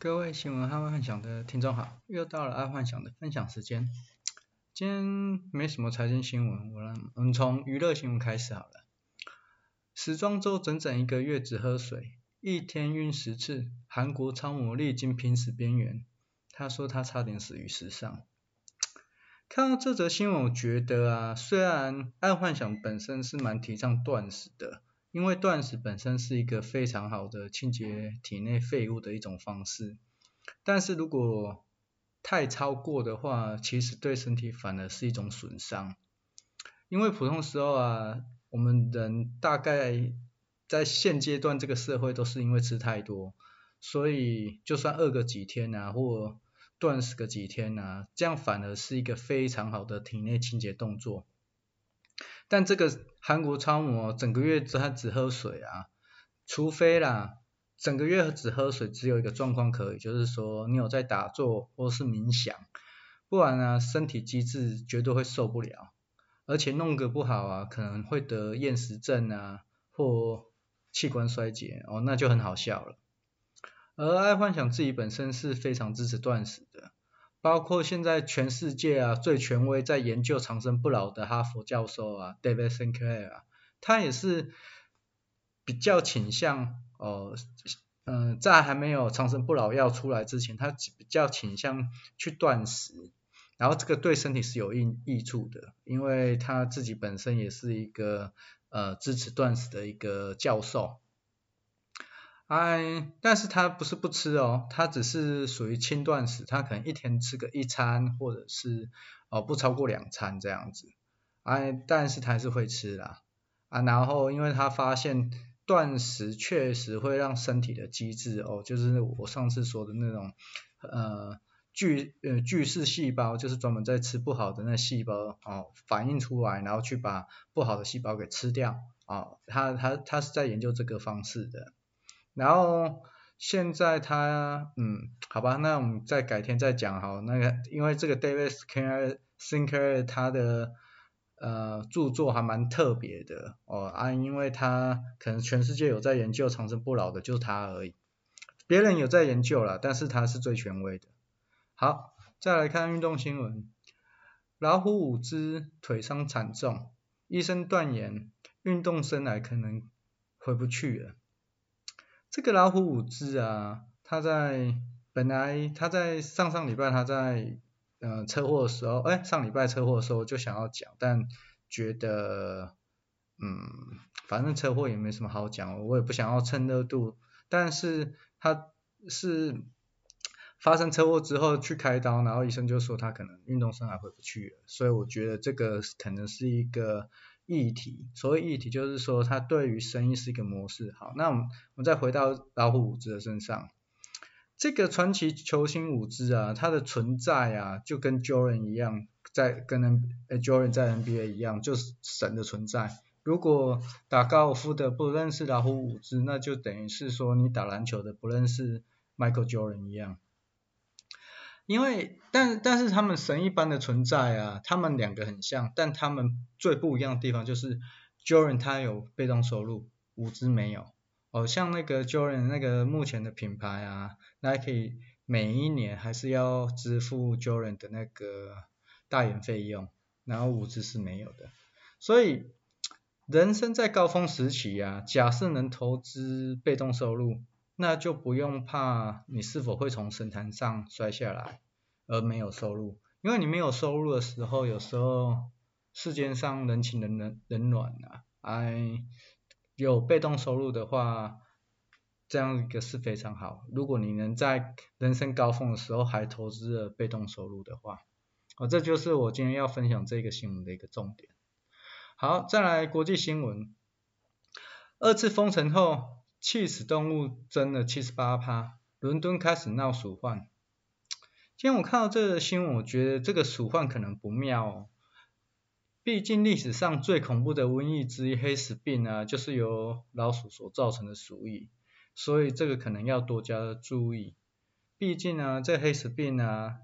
各位新闻爱幻想的听众好，又到了爱幻想的分享时间。今天没什么财经新闻，我让我们从娱乐新闻开始好了。时装周整整一个月只喝水，一天晕十次，韩国超模历经濒死边缘，他说他差点死于时尚。看到这则新闻，我觉得啊，虽然爱幻想本身是蛮提倡断食的。因为断食本身是一个非常好的清洁体内废物的一种方式，但是如果太超过的话，其实对身体反而是一种损伤。因为普通时候啊，我们人大概在现阶段这个社会都是因为吃太多，所以就算饿个几天啊，或断食个几天啊，这样反而是一个非常好的体内清洁动作。但这个韩国超模整个月他只喝水啊，除非啦，整个月只喝水，只有一个状况可以，就是说你有在打坐或是冥想，不然呢，身体机制绝对会受不了，而且弄个不好啊，可能会得厌食症啊，或器官衰竭哦，那就很好笑了。而爱幻想自己本身是非常支持断食的。包括现在全世界啊最权威在研究长生不老的哈佛教授啊，David Sinclair 啊，他也是比较倾向哦，嗯、在还没有长生不老药出来之前，他比较倾向去断食，然后这个对身体是有益益处的，因为他自己本身也是一个呃支持断食的一个教授。哎，但是他不是不吃哦，他只是属于轻断食，他可能一天吃个一餐，或者是哦不超过两餐这样子。哎，但是他还是会吃啦。啊，然后因为他发现断食确实会让身体的机制哦，就是我上次说的那种呃巨呃巨噬细胞，就是专门在吃不好的那细胞哦反应出来，然后去把不好的细胞给吃掉啊，哦，他他他是在研究这个方式的。然后现在他，嗯，好吧，那我们再改天再讲好。那个，因为这个 David Sinclair 他的呃著作还蛮特别的哦啊，因为他可能全世界有在研究长生不老的，就是他而已。别人有在研究了，但是他是最权威的。好，再来看运动新闻，老虎五只腿伤惨重，医生断言运动生涯可能回不去了。这个老虎伍兹啊，他在本来他在上上礼拜他在呃车祸的时候，哎上礼拜车祸的时候就想要讲，但觉得嗯反正车祸也没什么好讲，我也不想要蹭热度，但是他是发生车祸之后去开刀，然后医生就说他可能运动生涯回不去了，所以我觉得这个可能是一个。议题，所谓议题就是说，他对于生意是一个模式。好，那我们我们再回到老虎伍兹的身上，这个传奇球星伍兹啊，他的存在啊，就跟 Jordan 一样，在跟 N 呃 Jordan 在 NBA 一样，就是神的存在。如果打高尔夫的不认识老虎伍兹，那就等于是说你打篮球的不认识 Michael Jordan 一样。因为，但但是他们神一般的存在啊，他们两个很像，但他们最不一样的地方就是，Jordan 他有被动收入，伍兹没有。哦，像那个 Jordan 那个目前的品牌啊，Nike 每一年还是要支付 Jordan 的那个代言费用，然后伍兹是没有的。所以，人生在高峰时期啊，假设能投资被动收入。那就不用怕你是否会从神坛上摔下来而没有收入，因为你没有收入的时候，有时候世间上人情冷冷冷暖啊，哎，有被动收入的话，这样一个是非常好。如果你能在人生高峰的时候还投资了被动收入的话，哦，这就是我今天要分享这个新闻的一个重点。好，再来国际新闻，二次封城后。气死动物增了七十八趴，伦敦开始闹鼠患。今天我看到这个新闻，我觉得这个鼠患可能不妙哦。毕竟历史上最恐怖的瘟疫之一黑死病呢，就是由老鼠所造成的鼠疫，所以这个可能要多加注意。毕竟呢，这黑死病啊，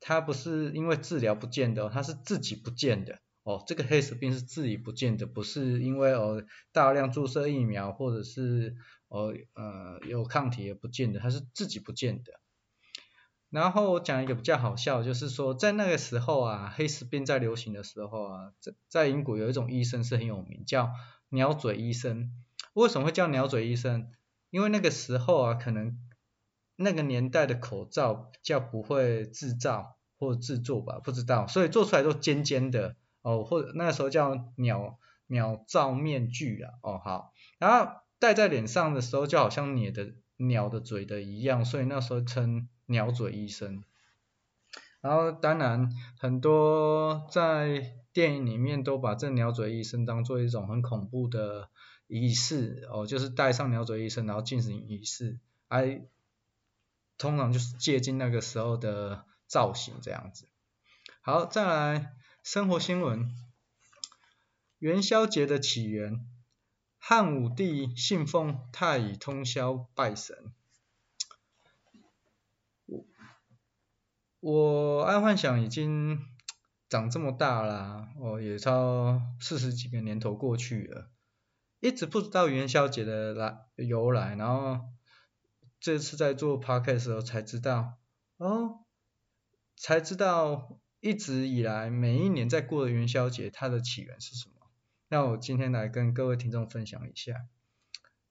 它不是因为治疗不见的，它是自己不见的。哦，这个黑死病是自己不见的，不是因为哦大量注射疫苗或者是哦呃有抗体也不见的，它是自己不见的。然后我讲一个比较好笑，就是说在那个时候啊，黑死病在流行的时候啊，在在英国有一种医生是很有名，叫鸟嘴医生。为什么会叫鸟嘴医生？因为那个时候啊，可能那个年代的口罩叫不会制造或制作吧，不知道，所以做出来都尖尖的哦，或者那时候叫鸟鸟罩面具啊，哦好，然后戴在脸上的时候就好像你的鸟的嘴的一样，所以那时候称鸟嘴医生。然后当然很多在电影里面都把这鸟嘴医生当做一种很恐怖的。仪式哦，就是戴上鸟嘴医生，然后进行仪式，哎，通常就是接近那个时候的造型这样子。好，再来生活新闻，元宵节的起源，汉武帝信奉太乙通霄拜神。我我爱幻想已经长这么大了，哦，也超四十几个年头过去了。一直不知道元宵节的来由来，然后这次在做 podcast 的时候才知道，哦，才知道一直以来每一年在过的元宵节它的起源是什么？那我今天来跟各位听众分享一下，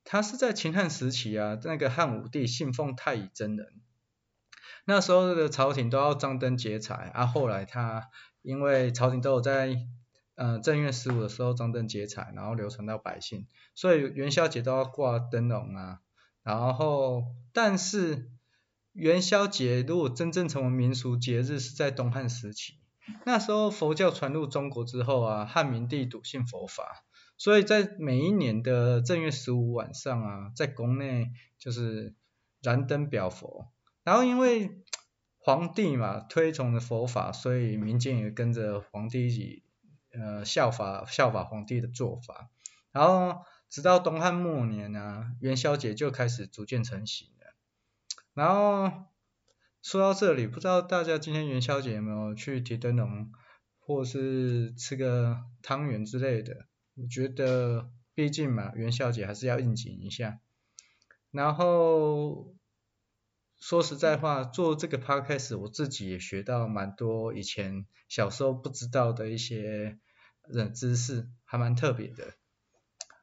它是在秦汉时期啊，那个汉武帝信奉太乙真人，那时候的朝廷都要张灯结彩，啊，后来他因为朝廷都有在。呃，正月十五的时候张灯结彩，然后流传到百姓，所以元宵节都要挂灯笼啊。然后，但是元宵节如果真正成为民俗节日是在东汉时期，那时候佛教传入中国之后啊，汉明帝笃信佛法，所以在每一年的正月十五晚上啊，在宫内就是燃灯表佛。然后因为皇帝嘛推崇的佛法，所以民间也跟着皇帝一起。呃，效法效法皇帝的做法，然后直到东汉末年呢，啊，元宵节就开始逐渐成型。然后说到这里，不知道大家今天元宵节有没有去提灯笼，或是吃个汤圆之类的？我觉得，毕竟嘛，元宵节还是要应景一下。然后说实在话，做这个 podcast，我自己也学到蛮多以前小时候不知道的一些。冷知识还蛮特别的。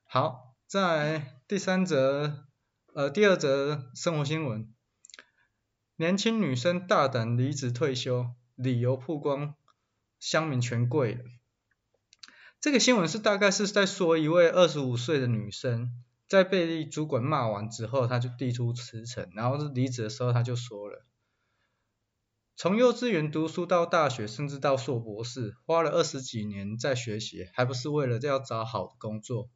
好，再来第三则，呃，第二则生活新闻。年轻女生大胆离职退休，理由曝光，乡民全跪了。这个新闻是大概是在说一位二十五岁的女生，在被主管骂完之后，她就递出辞呈，然后离职的时候，她就说了。从幼稚园读书到大学，甚至到硕博士，花了二十几年在学习，还不是为了要找好的工作。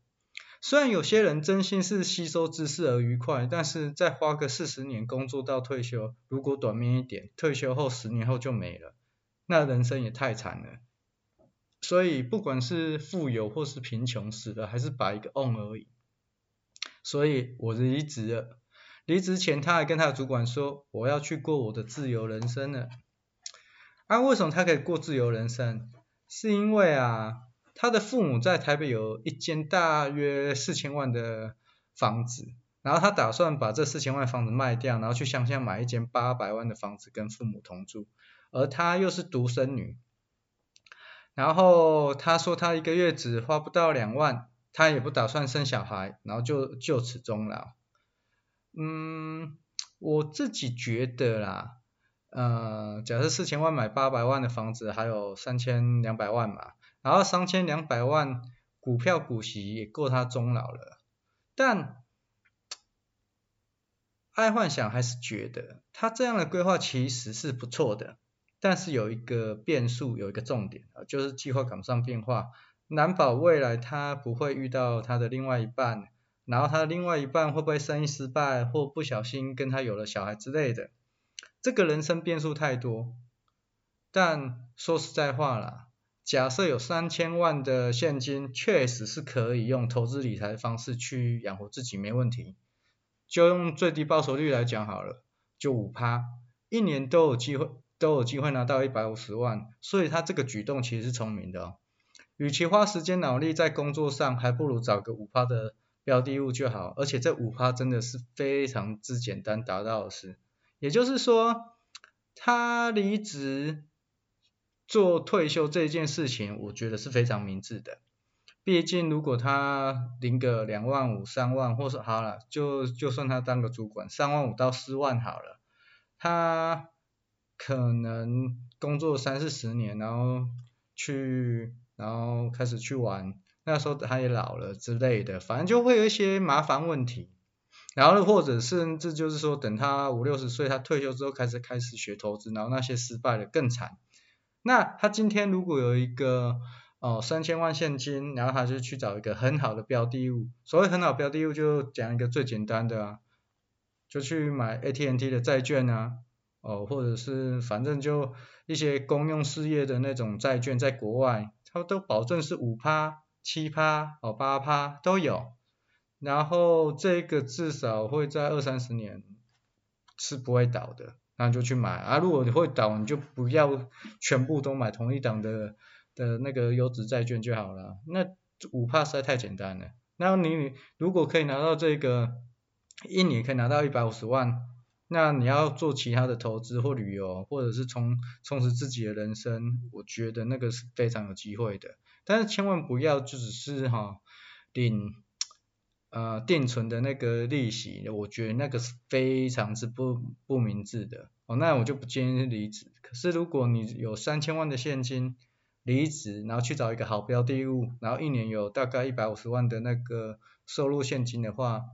虽然有些人真心是吸收知识而愉快，但是再花个四十年工作到退休，如果短命一点，退休后十年后就没了，那人生也太惨了。所以不管是富有或是贫穷，死了还是摆一个 on 而已。所以我离职了。离职前，他还跟他的主管说：“我要去过我的自由人生了。”啊，为什么他可以过自由人生？是因为啊，他的父母在台北有一间大约四千万的房子，然后他打算把这四千万房子卖掉，然后去乡下买一间八百万的房子跟父母同住。而他又是独生女，然后他说他一个月只花不到两万，他也不打算生小孩，然后就就此终老。嗯，我自己觉得啦，呃，假设四千万买八百万的房子，还有三千两百万嘛，然后三千两百万股票股息也够他终老了。但爱幻想还是觉得他这样的规划其实是不错的，但是有一个变数，有一个重点啊，就是计划赶不上变化，难保未来他不会遇到他的另外一半。然后他的另外一半会不会生意失败，或不小心跟他有了小孩之类的，这个人生变数太多。但说实在话啦，假设有三千万的现金，确实是可以用投资理财的方式去养活自己，没问题。就用最低报酬率来讲好了，就五趴，一年都有机会都有机会拿到一百五十万，所以他这个举动其实是聪明的哦。与其花时间脑力在工作上，还不如找个五趴的。标的物就好，而且这五趴真的是非常之简单达到的事。也就是说，他离职做退休这件事情，我觉得是非常明智的。毕竟如果他领个两万五、三万，或是好了，就就算他当个主管，三万五到四万好了，他可能工作三四十年，然后去，然后开始去玩，那时候他也老了之类的，反正就会有一些麻烦问题。然后或者甚至就是说，等他五六十岁，他退休之后开始开始学投资，然后那些失败的更惨。那他今天如果有一个哦三千万现金，然后他就去找一个很好的标的物。所谓很好标的物，就讲一个最简单的啊，就去买 AT&T 的债券啊，哦或者是反正就一些公用事业的那种债券，在国外，他都保证是五趴、七趴、哦八趴都有。然后这个至少会在二三十年是不会倒的，那就去买啊。如果你会倒，你就不要全部都买同一档的的那个优质债券就好了。那五趴实在太简单了。那你如果可以拿到这个一年可以拿到一百五十万，那你要做其他的投资或旅游，或者是充充实自己的人生，我觉得那个是非常有机会的。但是千万不要就只是哈领。呃，定存的那个利息，我觉得那个是非常之不不明智的哦，那我就不建议离职。可是如果你有三千万的现金，离职，然后去找一个好标的物，然后一年有大概一百五十万的那个收入现金的话，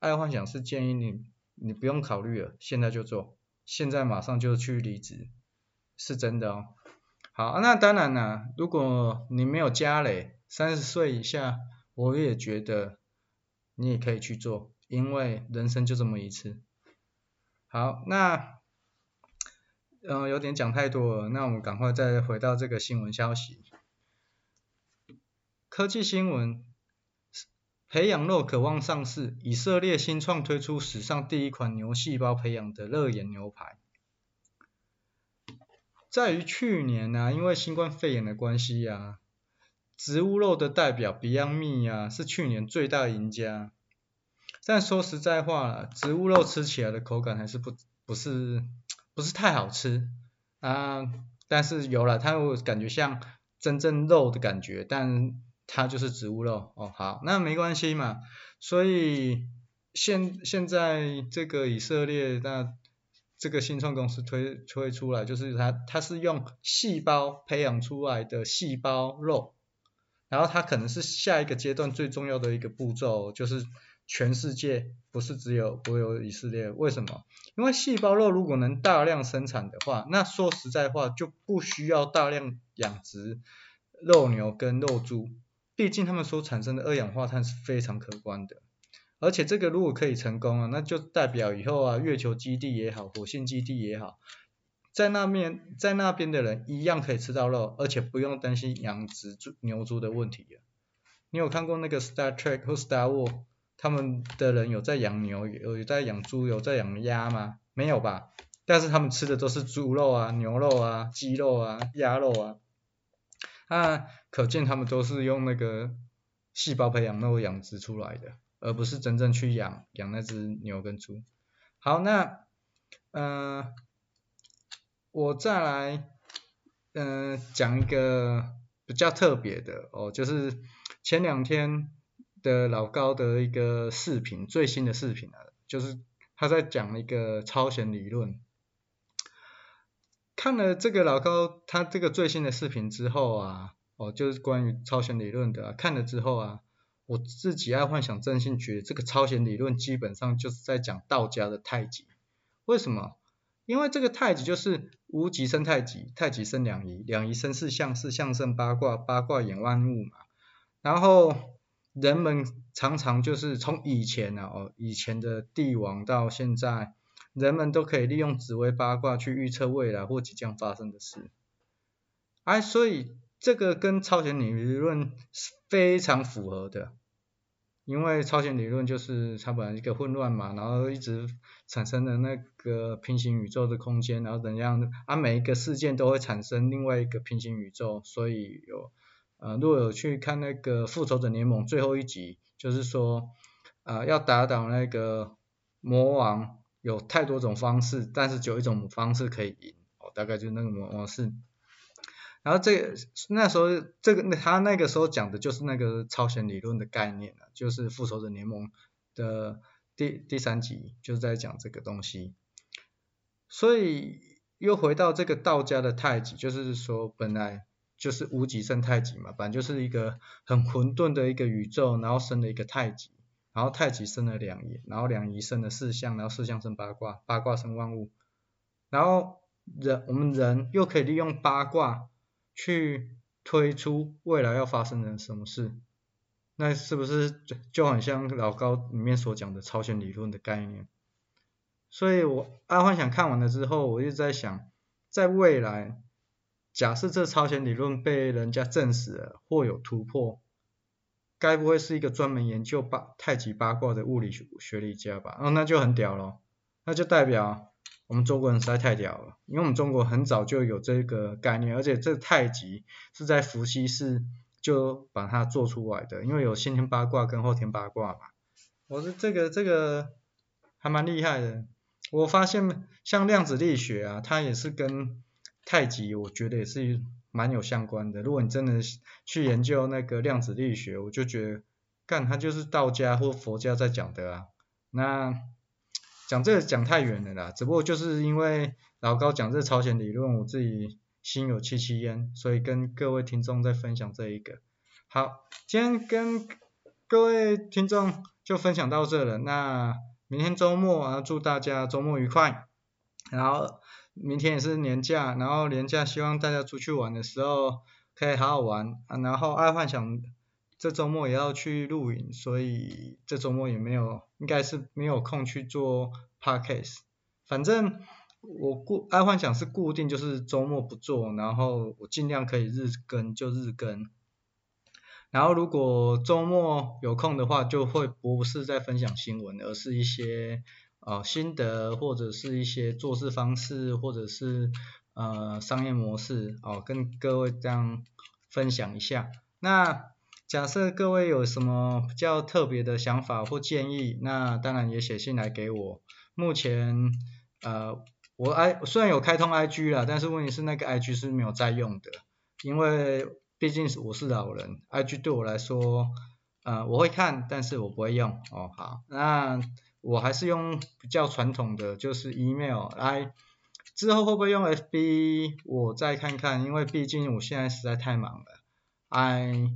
爱幻想是建议你，你不用考虑了，现在就做，现在马上就去离职，是真的哦。好，那当然啦，如果你没有家累，三十岁以下，我也觉得。你也可以去做，因为人生就这么一次。好，那，嗯、呃，有点讲太多了，那我们赶快再回到这个新闻消息。科技新闻，培养肉渴望上市，以色列新创推出史上第一款牛细胞培养的热眼牛排。在于去年呢、因为新冠肺炎的关系呀、啊。植物肉的代表 Beyond m e 啊，是去年最大赢家。但说实在话，植物肉吃起来的口感还是不不是不是太好吃啊。但是有了，它会感觉像真正肉的感觉，但它就是植物肉哦。好，那没关系嘛。所以现现在这个以色列那这个新创公司推推出来，就是它它是用细胞培养出来的细胞肉。然后它可能是下一个阶段最重要的一个步骤，就是全世界不是只有不有以色列，为什么？因为细胞肉如果能大量生产的话，那说实在话就不需要大量养殖肉牛跟肉猪，毕竟它们所产生的二氧化碳是非常可观的，而且这个如果可以成功啊，那就代表以后啊月球基地也好，火星基地也好。在那边，在那边的人一样可以吃到肉，而且不用担心养殖猪牛猪的问题。你有看过那个 Star Trek 或 Star War 他们的人有在养牛，有在养猪，有在养鸭吗？没有吧？但是他们吃的都是猪肉啊、牛肉啊、鸡肉啊、鸭肉啊。啊，可见他们都是用那个细胞培养肉养殖出来的，而不是真正去养养那只牛跟猪。好，那，嗯、我再来，嗯、呃，讲一个比较特别的哦，就是前两天的老高的一个视频，最新的视频啊，就是他在讲一个超弦理论。看了这个老高他这个最新的视频之后啊，哦，就是关于超弦理论的、看了之后啊，我自己爱幻想真心觉得这个超弦理论基本上就是在讲道家的太极，为什么？因为这个太极就是无极生太极，太极生两仪，两仪生四象，四象生八卦，八卦演万物嘛。然后人们常常就是从以前啊，哦，以前的帝王到现在，人们都可以利用紫微八卦去预测未来或即将发生的事。哎，所以这个跟超弦理论是非常符合的。因为超弦理论就是它本来一个混乱嘛，然后一直产生的那个平行宇宙的空间，然后怎样啊，每一个事件都会产生另外一个平行宇宙，所以有呃，如果有去看那个复仇者联盟最后一集，就是说呃要打倒那个魔王有太多种方式，但是只有一种方式可以赢，哦大概就那个模模式。然后这那时候这个他那个时候讲的就是那个超弦理论的概念了，就是复仇者联盟的第第三集就是在讲这个东西。所以又回到这个道家的太极，就是说本来就是无极生太极嘛，本来就是一个很混沌的一个宇宙，然后生了一个太极，然后太极生了两仪，然后两仪生了四象，然后四象生八卦，八卦生万物，然后人我们人又可以利用八卦。去推出未来要发生的什么事，那是不是就很像老高里面所讲的超弦理论的概念？所以我阿幻想看完了之后，我就在想，在未来，假设这超弦理论被人家证实了或有突破，该不会是一个专门研究八太极八卦的物理学理家吧？哦，那就很屌了，那就代表。我们中国人实在太屌了，因为我们中国很早就有这个概念，而且这太极是在伏羲氏就把它做出来的，因为有先天八卦跟后天八卦嘛。我说这个这个还蛮厉害的，我发现像量子力学啊，它也是跟太极，我觉得也是蛮有相关的。如果你真的去研究那个量子力学，我就觉得，干，它就是道家或佛家在讲的啊，那。讲这个讲太远了啦，只不过就是因为老高讲这朝鲜理论，我自己心有戚戚焉，所以跟各位听众在分享这一个。好，今天跟各位听众就分享到这了，那明天周末啊，祝大家周末愉快。然后明天也是年假，然后年假希望大家出去玩的时候可以好好玩啊。然后爱幻想这周末也要去露营，所以这周末也没有。应该是没有空去做 podcast，反正我固爱幻想是固定就是周末不做，然后我尽量可以日更就日更，然后如果周末有空的话，就会不是在分享新闻，而是一些呃心得或者是一些做事方式或者是呃商业模式哦、跟各位这样分享一下。那假设各位有什么比较特别的想法或建议，那当然也写信来给我。目前呃我 I 虽然有开通 IG 啦，但是问题是那个 IG 是没有在用的，因为毕竟是我是老人，IG 对我来说呃我会看，但是我不会用哦。好，那我还是用比较传统的，就是 email 来。之后会不会用 FB 我再看看，因为毕竟我现在实在太忙了。I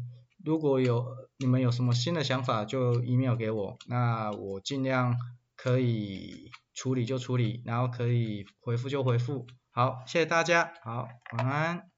如果有你们有什么新的想法，就 email 给我，那我尽量可以处理就处理，然后可以回复就回复。好，谢谢大家，好，晚安。